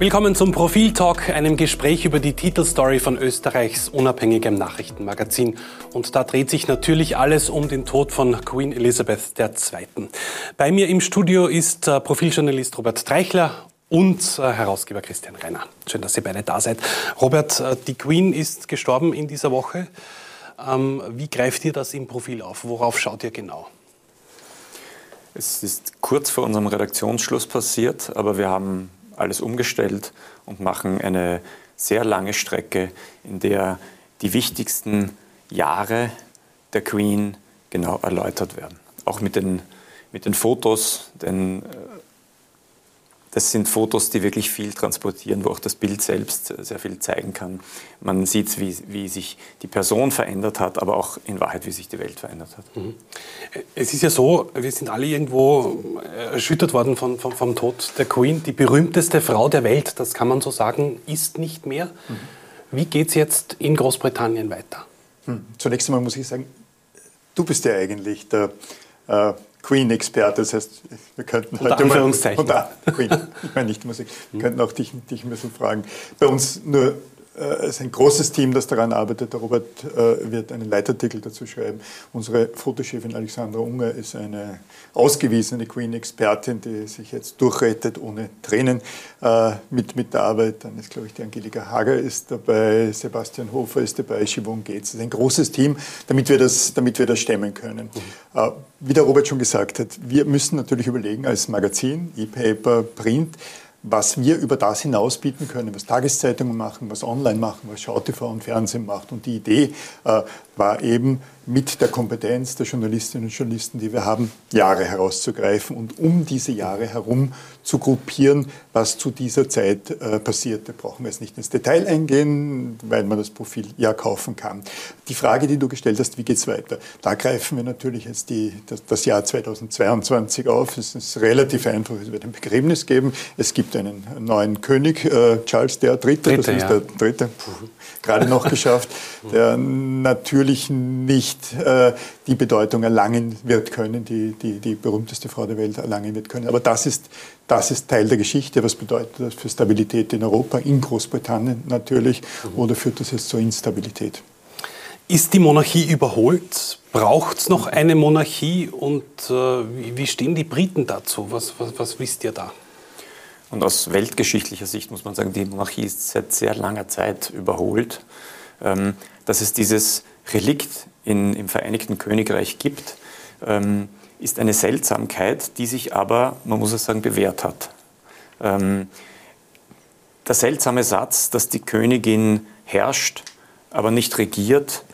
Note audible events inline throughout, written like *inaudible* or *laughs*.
Willkommen zum Profil-Talk, einem Gespräch über die Titelstory von Österreichs unabhängigem Nachrichtenmagazin. Und da dreht sich natürlich alles um den Tod von Queen Elizabeth II. Bei mir im Studio ist äh, Profiljournalist Robert Treichler und äh, Herausgeber Christian Reiner. Schön, dass ihr beide da seid. Robert, äh, die Queen ist gestorben in dieser Woche. Ähm, wie greift ihr das im Profil auf? Worauf schaut ihr genau? Es ist kurz vor unserem Redaktionsschluss passiert, aber wir haben alles umgestellt und machen eine sehr lange Strecke, in der die wichtigsten Jahre der Queen genau erläutert werden. Auch mit den, mit den Fotos, denn äh, das sind Fotos, die wirklich viel transportieren, wo auch das Bild selbst sehr viel zeigen kann. Man sieht, wie, wie sich die Person verändert hat, aber auch in Wahrheit, wie sich die Welt verändert hat. Mhm. Es ist ja so, wir sind alle irgendwo erschüttert worden von, von, vom Tod der Queen. Die berühmteste Frau der Welt, das kann man so sagen, ist nicht mehr. Mhm. Wie geht es jetzt in Großbritannien weiter? Hm. Zunächst einmal muss ich sagen, du bist ja eigentlich der äh, Queen-Experte. Das heißt, wir könnten heute Anführungszeichen. Mal, und, Queen, ich meine nicht Musik. Wir könnten auch dich, dich ein bisschen fragen. Bei uns nur es ist ein großes Team, das daran arbeitet. Der Robert äh, wird einen Leitartikel dazu schreiben. Unsere Fotochefin Alexandra Unger ist eine ausgewiesene Queen-Expertin, die sich jetzt durchrettet ohne Tränen äh, mit, mit der Arbeit. Dann ist, glaube ich, die Angelika Hager ist dabei, Sebastian Hofer ist dabei, Siobhan Gates. Das ist ein großes Team, damit wir das, damit wir das stemmen können. Mhm. Äh, wie der Robert schon gesagt hat, wir müssen natürlich überlegen als Magazin, E-Paper, Print, was wir über das hinaus bieten können, was Tageszeitungen machen, was online machen, was SchauTV und Fernsehen macht. Und die Idee äh, war eben, mit der Kompetenz der Journalistinnen und Journalisten, die wir haben, Jahre herauszugreifen und um diese Jahre herum zu gruppieren, was zu dieser Zeit äh, passierte. Brauchen wir jetzt nicht ins Detail eingehen, weil man das Profil ja kaufen kann. Die Frage, die du gestellt hast, wie geht es weiter? Da greifen wir natürlich jetzt die, das, das, Jahr 2022 auf. Es ist relativ einfach, es wird ein Begräbnis geben. Es gibt einen neuen König, äh, Charles der Dritte, Dritte, das ist ja. der Dritte, gerade noch geschafft, *laughs* der natürlich nicht nicht äh, die Bedeutung erlangen wird können, die, die die berühmteste Frau der Welt erlangen wird können. Aber das ist, das ist Teil der Geschichte. Was bedeutet das für Stabilität in Europa, in Großbritannien natürlich, mhm. oder führt das jetzt zur Instabilität? Ist die Monarchie überholt? Braucht es noch eine Monarchie? Und äh, wie stehen die Briten dazu? Was, was, was wisst ihr da? Und aus weltgeschichtlicher Sicht muss man sagen, die Monarchie ist seit sehr langer Zeit überholt. Ähm, dass es dieses Relikt in, im Vereinigten Königreich gibt, ähm, ist eine Seltsamkeit, die sich aber, man muss es sagen, bewährt hat. Ähm, der seltsame Satz, dass die Königin herrscht, aber nicht regiert,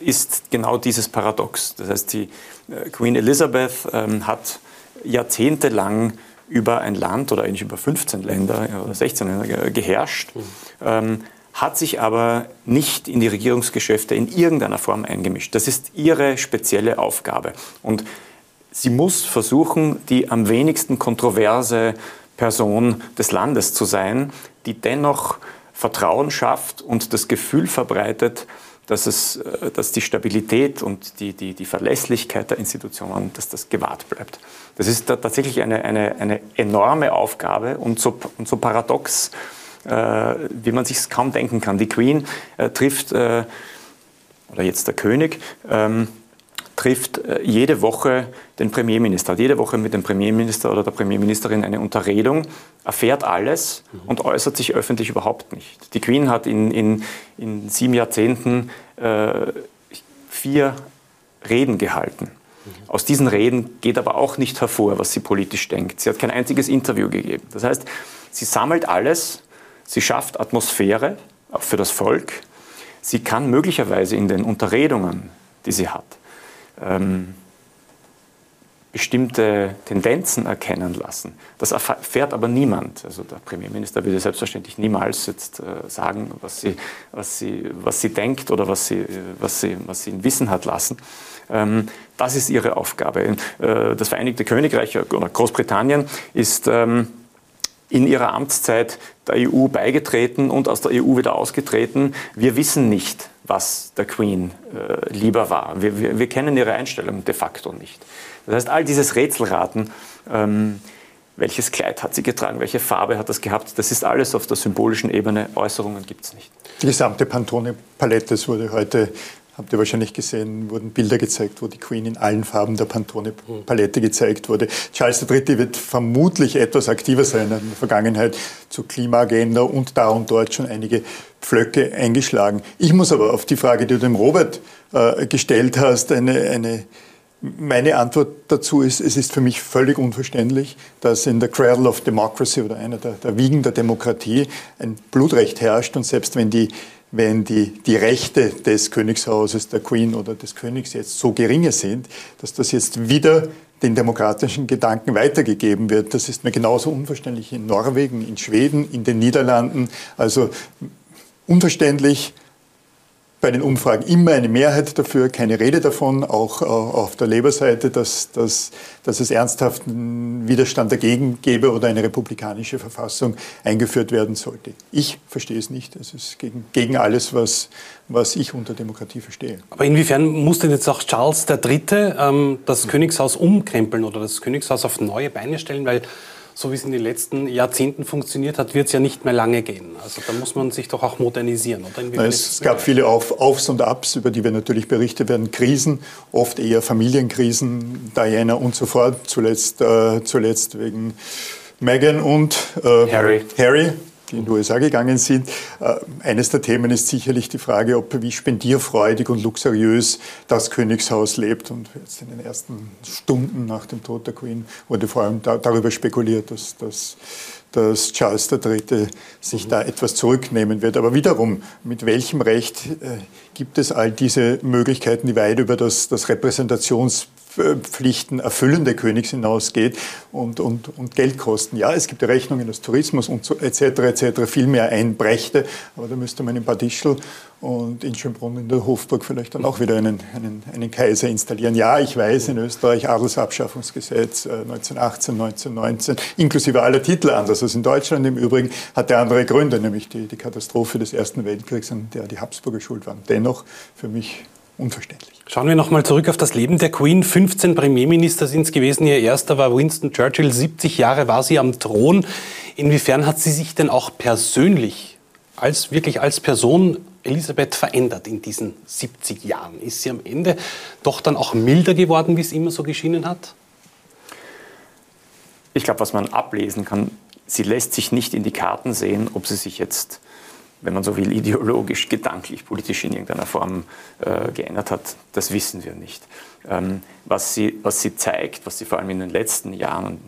ist genau dieses Paradox. Das heißt, die äh, Queen Elizabeth ähm, hat jahrzehntelang über ein Land oder eigentlich über 15 Länder oder 16 Länder geherrscht. Mhm. Ähm, hat sich aber nicht in die Regierungsgeschäfte in irgendeiner Form eingemischt. Das ist ihre spezielle Aufgabe. Und sie muss versuchen, die am wenigsten kontroverse Person des Landes zu sein, die dennoch Vertrauen schafft und das Gefühl verbreitet, dass, es, äh, dass die Stabilität und die, die, die Verlässlichkeit der Institutionen, dass das gewahrt bleibt. Das ist tatsächlich eine, eine, eine enorme Aufgabe und so, und so paradox wie man sich kaum denken kann. Die Queen äh, trifft, äh, oder jetzt der König, ähm, trifft jede Woche den Premierminister, hat jede Woche mit dem Premierminister oder der Premierministerin eine Unterredung, erfährt alles und äußert sich öffentlich überhaupt nicht. Die Queen hat in, in, in sieben Jahrzehnten äh, vier Reden gehalten. Aus diesen Reden geht aber auch nicht hervor, was sie politisch denkt. Sie hat kein einziges Interview gegeben. Das heißt, sie sammelt alles Sie schafft Atmosphäre auch für das Volk. Sie kann möglicherweise in den Unterredungen, die sie hat, ähm, bestimmte Tendenzen erkennen lassen. Das erfährt aber niemand. Also der Premierminister würde selbstverständlich niemals jetzt äh, sagen, was sie, was, sie, was sie denkt oder was sie, was sie, was sie in Wissen hat lassen. Ähm, das ist ihre Aufgabe. Äh, das Vereinigte Königreich oder Großbritannien ist ähm, in ihrer Amtszeit der EU beigetreten und aus der EU wieder ausgetreten. Wir wissen nicht, was der Queen äh, lieber war. Wir, wir, wir, kennen ihre Einstellung de facto nicht. Das heißt, all dieses Rätselraten ähm, welches Kleid hat sie getragen, welche Farbe hat das gehabt. Das ist alles auf der symbolischen Ebene. Äußerungen gibt es nicht. Die gesamte Pantone-Palette, wurde heute habt ihr wahrscheinlich gesehen, wurden Bilder gezeigt, wo die Queen in allen Farben der Pantone-Palette gezeigt wurde. Charles III. wird vermutlich etwas aktiver sein in der Vergangenheit zur Klimaagenda und da und dort schon einige Pflöcke eingeschlagen. Ich muss aber auf die Frage, die du dem Robert äh, gestellt hast, eine, eine meine Antwort dazu ist, es ist für mich völlig unverständlich, dass in der Cradle of Democracy oder einer der, der Wiegen der Demokratie ein Blutrecht herrscht und selbst wenn die wenn die, die Rechte des Königshauses, der Queen oder des Königs jetzt so geringe sind, dass das jetzt wieder den demokratischen Gedanken weitergegeben wird. Das ist mir genauso unverständlich in Norwegen, in Schweden, in den Niederlanden. Also unverständlich, bei den Umfragen immer eine Mehrheit dafür, keine Rede davon, auch äh, auf der Labour-Seite, dass, dass, dass es ernsthaften Widerstand dagegen gäbe oder eine republikanische Verfassung eingeführt werden sollte. Ich verstehe es nicht. Es ist gegen, gegen alles, was, was ich unter Demokratie verstehe. Aber inwiefern muss denn jetzt auch Charles III. Ähm, das Königshaus umkrempeln oder das Königshaus auf neue Beine stellen? Weil so wie es in den letzten Jahrzehnten funktioniert hat, wird es ja nicht mehr lange gehen. Also da muss man sich doch auch modernisieren. Oder? es gab viele Auf, Aufs und Abs, über die wir natürlich berichtet werden. Krisen, oft eher Familienkrisen, Diana und so fort. Zuletzt, äh, zuletzt wegen Meghan und äh, Harry. Harry die in die USA gegangen sind. Äh, eines der Themen ist sicherlich die Frage, ob wie spendierfreudig und luxuriös das Königshaus lebt. Und jetzt in den ersten Stunden nach dem Tod der Queen wurde vor allem da, darüber spekuliert, dass, dass, dass Charles III. sich mhm. da etwas zurücknehmen wird. Aber wiederum, mit welchem Recht äh, gibt es all diese Möglichkeiten, die weit über das, das Repräsentations Pflichten erfüllende Königs hinausgeht und, und, und Geldkosten. Ja, es gibt Rechnungen des Tourismus und so, etc. etc. viel mehr einbrächte, aber da müsste man in Bad Ischl und in Schönbrunn in der Hofburg vielleicht dann auch wieder einen, einen, einen Kaiser installieren. Ja, ich weiß, in Österreich Adelsabschaffungsgesetz 1918, äh, 1919, inklusive aller Titel anders als in Deutschland im Übrigen, hatte andere Gründe, nämlich die, die Katastrophe des Ersten Weltkriegs, an der die Habsburger schuld waren. Dennoch für mich unverständlich. Schauen wir nochmal zurück auf das Leben der Queen. 15 Premierminister sind es gewesen. Ihr erster war Winston Churchill. 70 Jahre war sie am Thron. Inwiefern hat sie sich denn auch persönlich, als wirklich als Person Elisabeth verändert in diesen 70 Jahren? Ist sie am Ende doch dann auch milder geworden, wie es immer so geschienen hat? Ich glaube, was man ablesen kann, sie lässt sich nicht in die Karten sehen, ob sie sich jetzt wenn man so will, ideologisch, gedanklich, politisch in irgendeiner Form äh, geändert hat, das wissen wir nicht. Ähm, was, sie, was sie zeigt, was sie vor allem in den letzten Jahren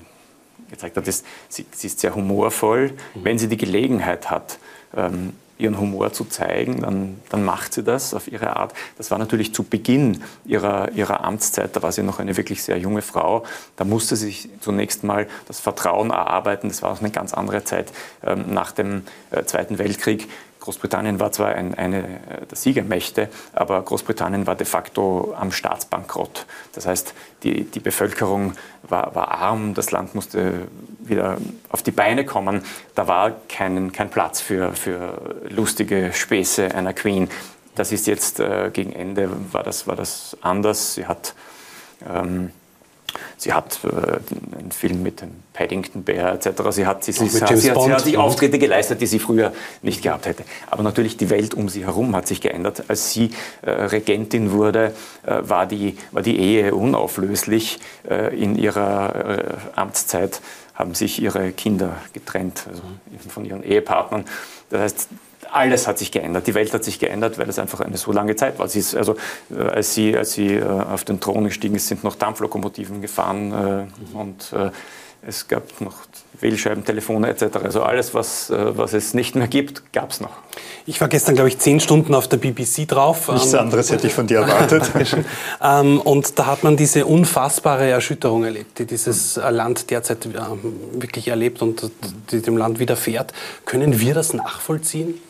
gezeigt hat, ist, sie, sie ist sehr humorvoll. Mhm. Wenn sie die Gelegenheit hat, ähm, ihren Humor zu zeigen, dann, dann macht sie das auf ihre Art. Das war natürlich zu Beginn ihrer, ihrer Amtszeit, da war sie noch eine wirklich sehr junge Frau. Da musste sie sich zunächst mal das Vertrauen erarbeiten. Das war auch eine ganz andere Zeit ähm, nach dem äh, Zweiten Weltkrieg. Großbritannien war zwar ein, eine der Siegermächte, aber Großbritannien war de facto am Staatsbankrott. Das heißt, die, die Bevölkerung war, war arm, das Land musste wieder auf die Beine kommen. Da war kein, kein Platz für, für lustige Späße einer Queen. Das ist jetzt äh, gegen Ende, war das, war das anders. Sie hat ähm, Sie hat äh, einen Film mit dem Paddington Bear etc. Sie hat, sie, sie, sie, hat, sie hat sich Auftritte geleistet, die sie früher nicht gehabt hätte. Aber natürlich die Welt um sie herum hat sich geändert. Als sie äh, Regentin wurde, äh, war, die, war die Ehe unauflöslich. Äh, in ihrer äh, Amtszeit haben sich ihre Kinder getrennt also von ihren Ehepartnern. Das heißt, alles hat sich geändert. Die Welt hat sich geändert, weil es einfach eine so lange Zeit war. Sie ist, also, äh, als sie, als sie äh, auf den Thron gestiegen ist, sind noch Dampflokomotiven gefahren äh, und äh, es gab noch Wählscheibentelefone etc. Also alles, was, äh, was es nicht mehr gibt, gab es noch. Ich war gestern, glaube ich, zehn Stunden auf der BBC drauf. Nichts ähm, anderes hätte ich von dir erwartet. *laughs* ähm, und da hat man diese unfassbare Erschütterung erlebt, die dieses Land derzeit äh, wirklich erlebt und die dem Land widerfährt. Können wir das nachvollziehen?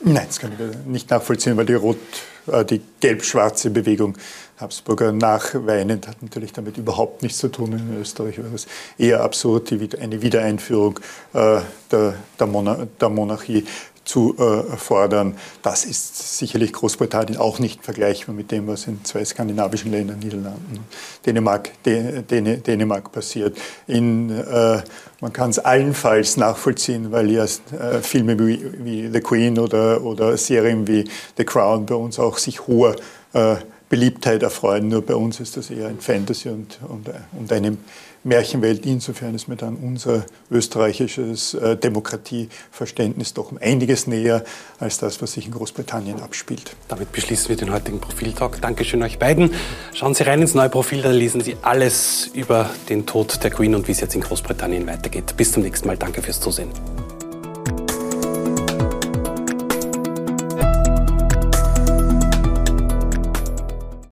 Nein, das kann ich nicht nachvollziehen, weil die rot, äh, die gelb-schwarze Bewegung Habsburger nachweinend hat natürlich damit überhaupt nichts zu tun. In Österreich wäre es eher absurd, die, eine Wiedereinführung äh, der, der, Monarchie zu äh, fordern. Das ist sicherlich Großbritannien auch nicht vergleichbar mit dem, was in zwei skandinavischen Ländern, Niederlanden, Dänemark, Dän Dänemark passiert. In, äh, man kann es allenfalls nachvollziehen, weil ja äh, Filme wie, wie, The Queen oder, oder Serien wie The Crown bei uns auch sich hoher äh, Beliebtheit erfreuen. Nur bei uns ist das eher ein Fantasy und, und, und eine Märchenwelt. Insofern ist mir dann unser österreichisches äh, Demokratieverständnis doch um einiges näher als das, was sich in Großbritannien abspielt. Damit beschließen wir den heutigen Profiltalk. Dankeschön euch beiden. Schauen Sie rein ins neue Profil, da lesen Sie alles über den Tod der Queen und wie es jetzt in Großbritannien weitergeht. Bis zum nächsten Mal. Danke fürs Zusehen.